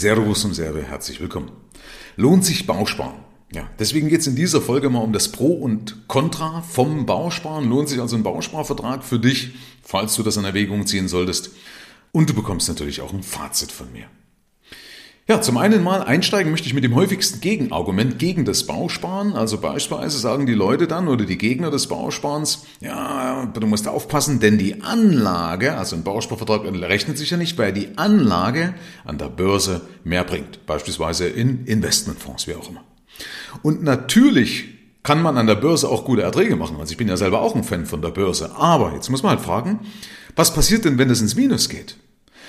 Servus und Serve, herzlich willkommen. Lohnt sich Bausparen? Ja, deswegen geht es in dieser Folge mal um das Pro und Contra vom Bausparen. Lohnt sich also ein Bausparvertrag für dich, falls du das in Erwägung ziehen solltest. Und du bekommst natürlich auch ein Fazit von mir. Ja, zum einen mal einsteigen möchte ich mit dem häufigsten Gegenargument gegen das Bausparen. Also beispielsweise sagen die Leute dann oder die Gegner des Bausparens, ja, du musst aufpassen, denn die Anlage, also ein Bausparvertrag rechnet sich ja nicht, weil die Anlage an der Börse mehr bringt. Beispielsweise in Investmentfonds, wie auch immer. Und natürlich kann man an der Börse auch gute Erträge machen. Also ich bin ja selber auch ein Fan von der Börse. Aber jetzt muss man halt fragen, was passiert denn, wenn es ins Minus geht?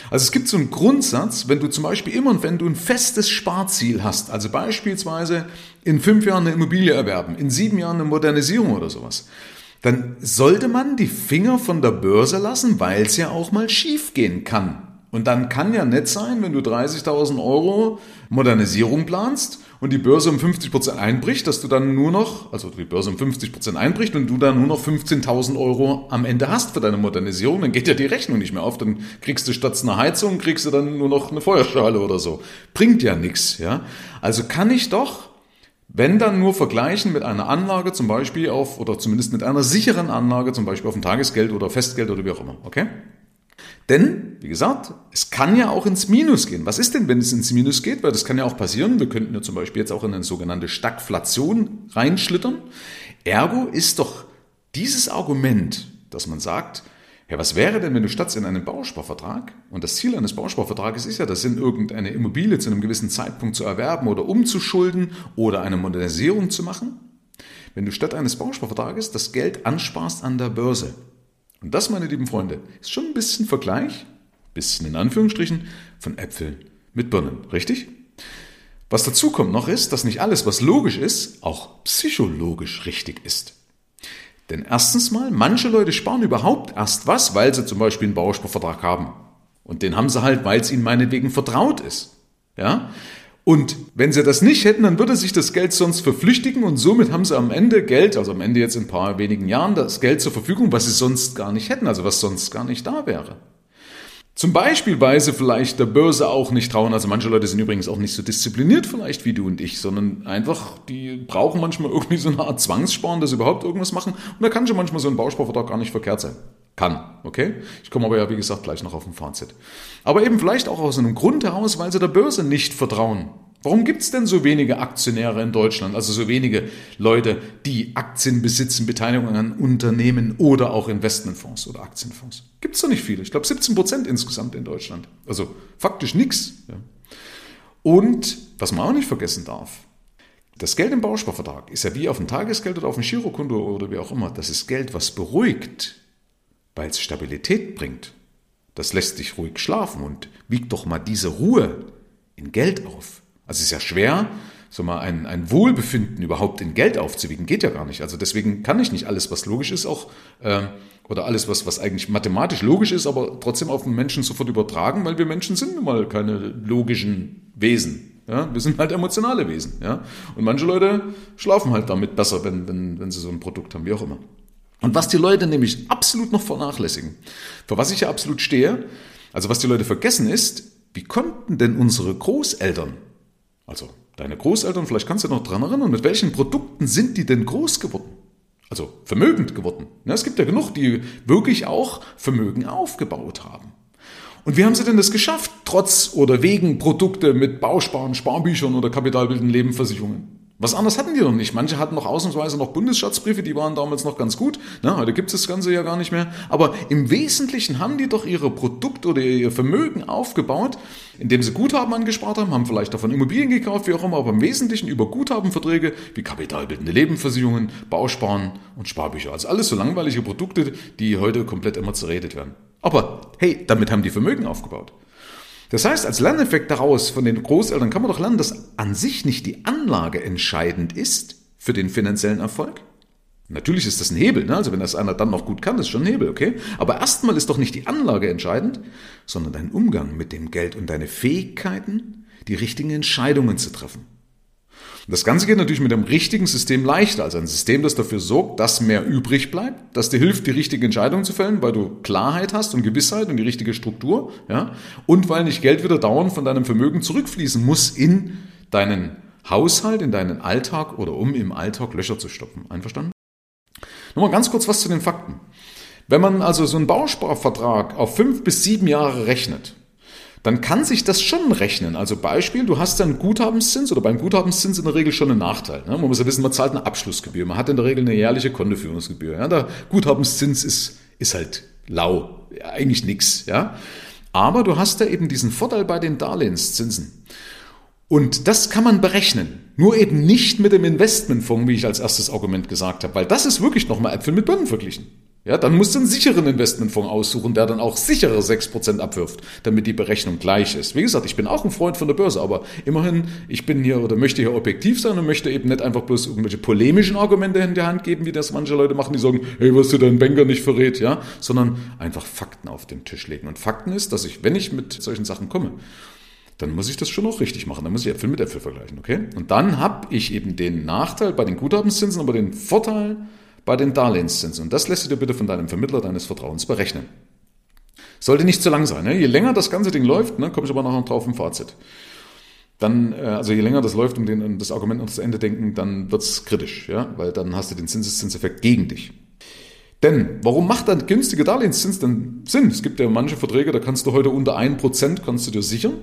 Also es gibt so einen Grundsatz, wenn du zum Beispiel immer und wenn du ein festes Sparziel hast, also beispielsweise in fünf Jahren eine Immobilie erwerben, in sieben Jahren eine Modernisierung oder sowas, dann sollte man die Finger von der Börse lassen, weil es ja auch mal schief gehen kann. Und dann kann ja nett sein, wenn du 30.000 Euro Modernisierung planst und die Börse um 50 Prozent einbricht, dass du dann nur noch, also die Börse um 50 Prozent einbricht und du dann nur noch 15.000 Euro am Ende hast für deine Modernisierung, dann geht ja die Rechnung nicht mehr auf. Dann kriegst du statt einer Heizung, kriegst du dann nur noch eine Feuerschale oder so. Bringt ja nichts, ja. Also kann ich doch wenn dann nur vergleichen mit einer Anlage zum Beispiel auf, oder zumindest mit einer sicheren Anlage, zum Beispiel auf ein Tagesgeld oder Festgeld oder wie auch immer, okay? Denn, wie gesagt, es kann ja auch ins Minus gehen. Was ist denn, wenn es ins Minus geht? Weil das kann ja auch passieren. Wir könnten ja zum Beispiel jetzt auch in eine sogenannte Stagflation reinschlittern. Ergo ist doch dieses Argument, dass man sagt, ja, was wäre denn, wenn du statt in einem Bausparvertrag, und das Ziel eines Bausparvertrages ist ja, das in irgendeine Immobilie zu einem gewissen Zeitpunkt zu erwerben oder umzuschulden oder eine Modernisierung zu machen, wenn du statt eines Bausparvertrages das Geld ansparst an der Börse. Und das, meine lieben Freunde, ist schon ein bisschen Vergleich, bisschen in Anführungsstrichen, von Äpfeln mit Birnen, richtig? Was dazu kommt noch ist, dass nicht alles, was logisch ist, auch psychologisch richtig ist. Denn erstens mal, manche Leute sparen überhaupt erst was, weil sie zum Beispiel einen Bausparvertrag haben. Und den haben sie halt, weil es ihnen meinetwegen vertraut ist. Ja? Und wenn sie das nicht hätten, dann würde sich das Geld sonst verflüchtigen und somit haben sie am Ende Geld, also am Ende jetzt in ein paar wenigen Jahren, das Geld zur Verfügung, was sie sonst gar nicht hätten, also was sonst gar nicht da wäre. Zum Beispiel, weil sie vielleicht der Börse auch nicht trauen. Also manche Leute sind übrigens auch nicht so diszipliniert vielleicht wie du und ich, sondern einfach, die brauchen manchmal irgendwie so eine Art Zwangssparen, dass sie überhaupt irgendwas machen. Und da kann schon manchmal so ein Bausparvertrag gar nicht verkehrt sein. Kann, okay? Ich komme aber ja, wie gesagt, gleich noch auf ein Fazit. Aber eben vielleicht auch aus einem Grund heraus, weil sie der Börse nicht vertrauen. Warum gibt es denn so wenige Aktionäre in Deutschland, also so wenige Leute, die Aktien besitzen, Beteiligungen an Unternehmen oder auch Investmentfonds oder Aktienfonds? Gibt es doch nicht viele. Ich glaube 17 Prozent insgesamt in Deutschland. Also faktisch nichts. Ja. Und was man auch nicht vergessen darf, das Geld im Bausparvertrag ist ja wie auf dem Tagesgeld oder auf dem Girokonto oder wie auch immer. Das ist Geld, was beruhigt, weil es Stabilität bringt. Das lässt dich ruhig schlafen und wiegt doch mal diese Ruhe in Geld auf. Also es ist ja schwer, so mal ein, ein Wohlbefinden überhaupt in Geld aufzuwiegen. Geht ja gar nicht. Also deswegen kann ich nicht alles, was logisch ist, auch äh, oder alles, was, was eigentlich mathematisch logisch ist, aber trotzdem auf den Menschen sofort übertragen, weil wir Menschen sind nun mal keine logischen Wesen. Ja? Wir sind halt emotionale Wesen. Ja? Und manche Leute schlafen halt damit besser, wenn, wenn, wenn sie so ein Produkt haben, wie auch immer. Und was die Leute nämlich absolut noch vernachlässigen, für was ich ja absolut stehe, also was die Leute vergessen ist, wie konnten denn unsere Großeltern, also deine Großeltern, vielleicht kannst du noch dran erinnern, mit welchen Produkten sind die denn groß geworden? Also vermögend geworden. Ja, es gibt ja genug, die wirklich auch Vermögen aufgebaut haben. Und wie haben sie denn das geschafft, trotz oder wegen Produkte mit Bausparen, Sparbüchern oder kapitalbildenden Lebensversicherungen? Was anderes hatten die noch nicht. Manche hatten noch ausnahmsweise noch Bundesschatzbriefe, die waren damals noch ganz gut. Na, heute gibt es das Ganze ja gar nicht mehr. Aber im Wesentlichen haben die doch ihre Produkte oder ihr Vermögen aufgebaut, indem sie Guthaben angespart haben, haben vielleicht davon Immobilien gekauft, wie auch immer, aber im Wesentlichen über Guthabenverträge wie kapitalbildende Lebensversicherungen, Bausparen und Sparbücher. Also alles so langweilige Produkte, die heute komplett immer zerredet werden. Aber hey, damit haben die Vermögen aufgebaut. Das heißt, als Lerneffekt daraus von den Großeltern kann man doch lernen, dass an sich nicht die Anlage entscheidend ist für den finanziellen Erfolg. Natürlich ist das ein Hebel, ne? also wenn das einer dann noch gut kann, ist schon ein Hebel, okay? Aber erstmal ist doch nicht die Anlage entscheidend, sondern dein Umgang mit dem Geld und deine Fähigkeiten, die richtigen Entscheidungen zu treffen. Das Ganze geht natürlich mit dem richtigen System leichter, also ein System, das dafür sorgt, dass mehr übrig bleibt, das dir hilft, die richtige Entscheidung zu fällen, weil du Klarheit hast und Gewissheit und die richtige Struktur, ja, und weil nicht Geld wieder dauernd von deinem Vermögen zurückfließen muss in deinen Haushalt, in deinen Alltag oder um im Alltag Löcher zu stoppen. Einverstanden? Nochmal ganz kurz was zu den Fakten. Wenn man also so einen Bausparvertrag auf fünf bis sieben Jahre rechnet, dann kann sich das schon rechnen. Also Beispiel, du hast dann Guthabenszins oder beim Guthabenszins in der Regel schon einen Nachteil. Ne? Man muss ja wissen, man zahlt eine Abschlussgebühr. Man hat in der Regel eine jährliche Kontoführungsgebühr. Ja? Der Guthabenszins ist, ist halt lau, ja, eigentlich nix. Ja? Aber du hast da eben diesen Vorteil bei den Darlehenszinsen. Und das kann man berechnen. Nur eben nicht mit dem Investmentfonds, wie ich als erstes Argument gesagt habe, weil das ist wirklich nochmal Äpfel mit Birnen verglichen. Ja, dann musst du einen sicheren Investmentfonds aussuchen, der dann auch sichere 6% abwirft, damit die Berechnung gleich ist. Wie gesagt, ich bin auch ein Freund von der Börse, aber immerhin, ich bin hier oder möchte hier objektiv sein und möchte eben nicht einfach bloß irgendwelche polemischen Argumente in die Hand geben, wie das manche Leute machen, die sagen, hey, was du deinen Banker nicht verrät, ja, sondern einfach Fakten auf den Tisch legen. Und Fakten ist, dass ich, wenn ich mit solchen Sachen komme, dann muss ich das schon auch richtig machen. Dann muss ich Äpfel mit Äpfel vergleichen, okay? Und dann habe ich eben den Nachteil bei den Guthabenszinsen, aber den Vorteil, bei den Darlehenszinsen. Und das lässt du dir bitte von deinem Vermittler deines Vertrauens berechnen. Sollte nicht zu lang sein. Ne? Je länger das ganze Ding läuft, ne, komme ich aber nachher drauf im Fazit. Dann, äh, also je länger das läuft, um, den, um das Argument noch zu Ende denken, dann wird's kritisch, ja, weil dann hast du den Zinseszinseffekt gegen dich. Denn warum macht dann günstige Darlehenszins denn Sinn? Es gibt ja manche Verträge, da kannst du heute unter 1% kannst du dir sichern.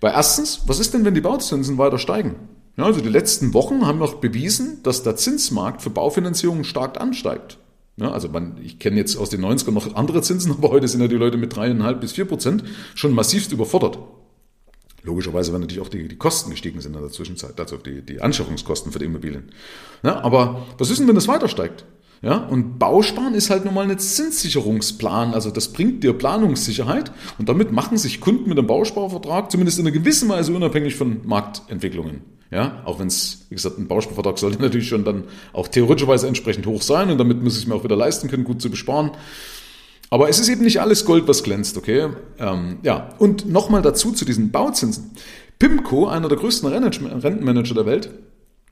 Weil erstens, was ist denn, wenn die Bauzinsen weiter steigen? Ja, also die letzten Wochen haben noch bewiesen, dass der Zinsmarkt für Baufinanzierung stark ansteigt. Ja, also man, ich kenne jetzt aus den 90ern noch andere Zinsen, aber heute sind ja die Leute mit dreieinhalb bis vier Prozent schon massivst überfordert. Logischerweise, wenn natürlich auch die, die Kosten gestiegen sind in der Zwischenzeit, also die, die Anschaffungskosten für die Immobilien. Ja, aber was ist denn, wenn das weiter steigt? Ja, und Bausparen ist halt nun mal ein Zinssicherungsplan. Also das bringt dir Planungssicherheit und damit machen sich Kunden mit einem Bausparvertrag zumindest in einer gewissen Weise unabhängig von Marktentwicklungen. Ja, auch wenn es, wie gesagt, ein Bausparvertrag sollte natürlich schon dann auch theoretischerweise entsprechend hoch sein und damit muss ich es mir auch wieder leisten können, gut zu besparen. Aber es ist eben nicht alles Gold, was glänzt, okay? Ähm, ja, und nochmal dazu zu diesen Bauzinsen. PIMCO, einer der größten Rentenmanager der Welt,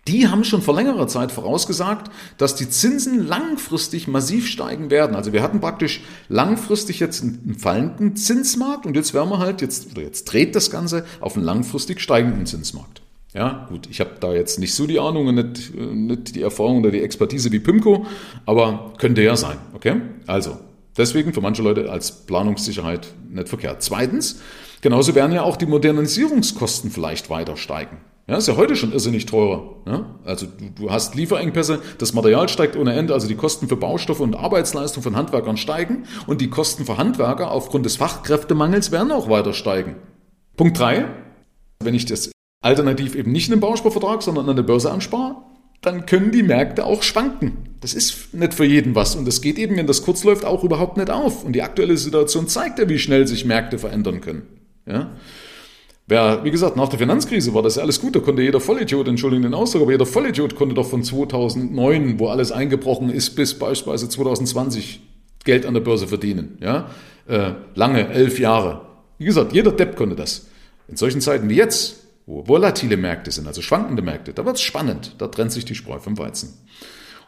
die haben schon vor längerer Zeit vorausgesagt, dass die Zinsen langfristig massiv steigen werden. Also wir hatten praktisch langfristig jetzt einen fallenden Zinsmarkt und jetzt werden wir halt jetzt oder jetzt dreht das Ganze auf einen langfristig steigenden Zinsmarkt. Ja, gut, ich habe da jetzt nicht so die Ahnung und nicht, nicht die Erfahrung oder die Expertise wie Pimco, aber könnte ja sein. Okay, also deswegen für manche Leute als Planungssicherheit nicht verkehrt. Zweitens, genauso werden ja auch die Modernisierungskosten vielleicht weiter steigen. Ja, ist ja heute schon irrsinnig teurer. Ja? Also du, du hast Lieferengpässe, das Material steigt ohne Ende, also die Kosten für Baustoffe und Arbeitsleistung von Handwerkern steigen und die Kosten für Handwerker aufgrund des Fachkräftemangels werden auch weiter steigen. Punkt drei: Wenn ich das alternativ eben nicht in einem Bausparvertrag, sondern an der Börse anspare, dann können die Märkte auch schwanken. Das ist nicht für jeden was und das geht eben, wenn das kurz läuft, auch überhaupt nicht auf. Und die aktuelle Situation zeigt ja, wie schnell sich Märkte verändern können. Ja? Wer, wie gesagt, nach der Finanzkrise war das ja alles gut, da konnte jeder Vollidiot, Entschuldigung den Ausdruck, aber jeder Vollidiot konnte doch von 2009, wo alles eingebrochen ist, bis beispielsweise 2020 Geld an der Börse verdienen. Ja? Äh, lange, elf Jahre. Wie gesagt, jeder Depp konnte das. In solchen Zeiten wie jetzt, wo volatile Märkte sind, also schwankende Märkte, da wird es spannend, da trennt sich die Spreu vom Weizen.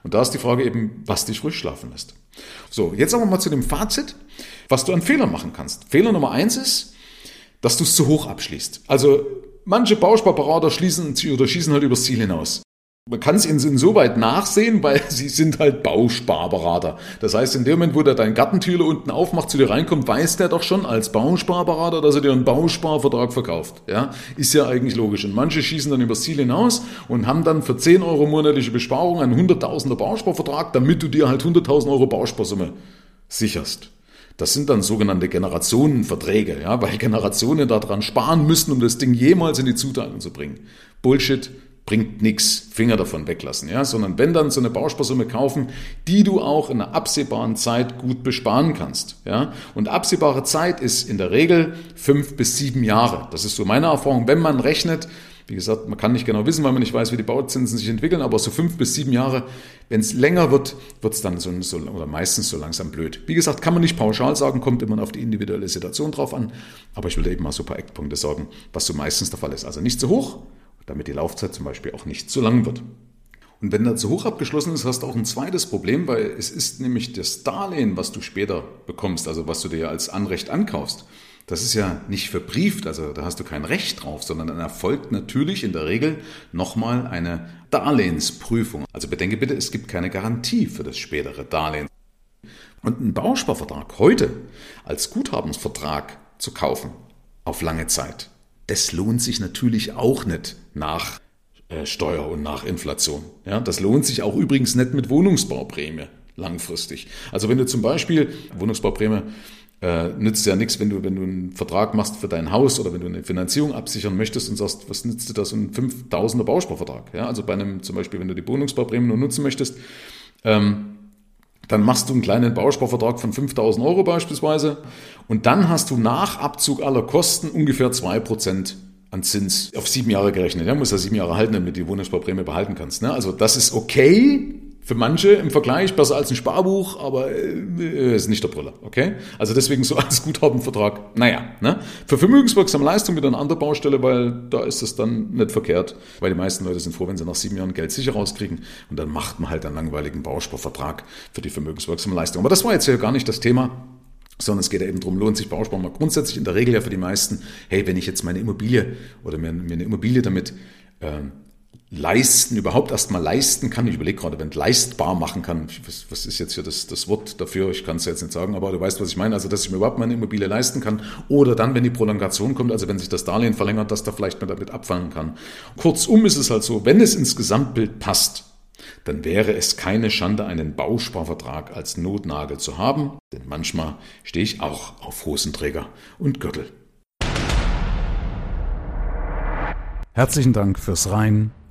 Und da ist die Frage eben, was dich ruhig schlafen lässt. So, jetzt aber mal zu dem Fazit, was du an Fehlern machen kannst. Fehler Nummer eins ist, dass du es zu hoch abschließt. Also manche Bausparparader schließen oder schießen halt übers Ziel hinaus. Man kann es insoweit nachsehen, weil sie sind halt Bausparberater. Das heißt, in dem Moment, wo der dein Gartentüre unten aufmacht, zu dir reinkommt, weiß der doch schon als Bausparberater, dass er dir einen Bausparvertrag verkauft. Ja, ist ja eigentlich logisch. Und manche schießen dann übers Ziel hinaus und haben dann für 10 Euro monatliche Besparung einen 100.000er Bausparvertrag, damit du dir halt 100.000 Euro Bausparsumme sicherst. Das sind dann sogenannte Generationenverträge, ja, weil Generationen daran sparen müssen, um das Ding jemals in die Zuteilung zu bringen. Bullshit bringt nichts, Finger davon weglassen, ja, sondern wenn dann so eine Bausparsumme kaufen, die du auch in einer absehbaren Zeit gut besparen kannst, ja. Und absehbare Zeit ist in der Regel fünf bis sieben Jahre. Das ist so meine Erfahrung. Wenn man rechnet, wie gesagt, man kann nicht genau wissen, weil man nicht weiß, wie die Bauzinsen sich entwickeln, aber so fünf bis sieben Jahre, wenn es länger wird, wird es dann so, so, oder meistens so langsam blöd. Wie gesagt, kann man nicht pauschal sagen, kommt immer auf die individuelle Situation drauf an, aber ich will eben mal so ein paar Eckpunkte sagen, was so meistens der Fall ist. Also nicht zu hoch, damit die Laufzeit zum Beispiel auch nicht zu lang wird. Und wenn das zu hoch abgeschlossen ist, hast du auch ein zweites Problem, weil es ist nämlich das Darlehen, was du später bekommst, also was du dir als Anrecht ankaufst. Das ist ja nicht verbrieft, also da hast du kein Recht drauf, sondern dann erfolgt natürlich in der Regel nochmal eine Darlehensprüfung. Also bedenke bitte, es gibt keine Garantie für das spätere Darlehen. Und einen Bausparvertrag heute als Guthabensvertrag zu kaufen, auf lange Zeit, das lohnt sich natürlich auch nicht nach äh, Steuer und nach Inflation. Ja, das lohnt sich auch übrigens nicht mit Wohnungsbauprämie langfristig. Also wenn du zum Beispiel Wohnungsbauprämie äh, nützt ja nichts, wenn du, wenn du einen Vertrag machst für dein Haus oder wenn du eine Finanzierung absichern möchtest und sagst, was nützt dir das, ein 5000er Bausparvertrag? Ja, also bei einem, zum Beispiel, wenn du die Wohnungsbauprämie nur nutzen möchtest, ähm, dann machst du einen kleinen Bausparvertrag von 5000 Euro beispielsweise und dann hast du nach Abzug aller Kosten ungefähr 2% an Zins auf sieben Jahre gerechnet. Ja, musst ja sieben Jahre halten, damit du die Wohnungsbauprämie behalten kannst. Ne? Also das ist okay, für manche im Vergleich besser als ein Sparbuch, aber äh, ist nicht der Brille, okay? Also deswegen so als Guthabenvertrag, naja, ne? Für vermögenswirksame Leistung wieder eine andere Baustelle, weil da ist es dann nicht verkehrt, weil die meisten Leute sind froh, wenn sie nach sieben Jahren Geld sicher rauskriegen und dann macht man halt einen langweiligen Bausparvertrag für die vermögenswirksame Leistung. Aber das war jetzt ja gar nicht das Thema sondern es geht ja eben darum, lohnt sich Bausparen mal grundsätzlich in der Regel ja für die meisten, hey, wenn ich jetzt meine Immobilie oder mir, mir eine Immobilie damit äh, leisten, überhaupt erstmal leisten kann. Ich überlege gerade, wenn leistbar machen kann, was, was ist jetzt hier das, das Wort dafür? Ich kann es jetzt nicht sagen, aber du weißt, was ich meine. Also, dass ich mir überhaupt meine Immobilie leisten kann. Oder dann, wenn die Prolongation kommt, also wenn sich das Darlehen verlängert, dass da vielleicht man damit abfangen kann. Kurzum ist es halt so, wenn es ins Gesamtbild passt, dann wäre es keine Schande, einen Bausparvertrag als Notnagel zu haben, denn manchmal stehe ich auch auf Hosenträger und Gürtel. Herzlichen Dank fürs Rein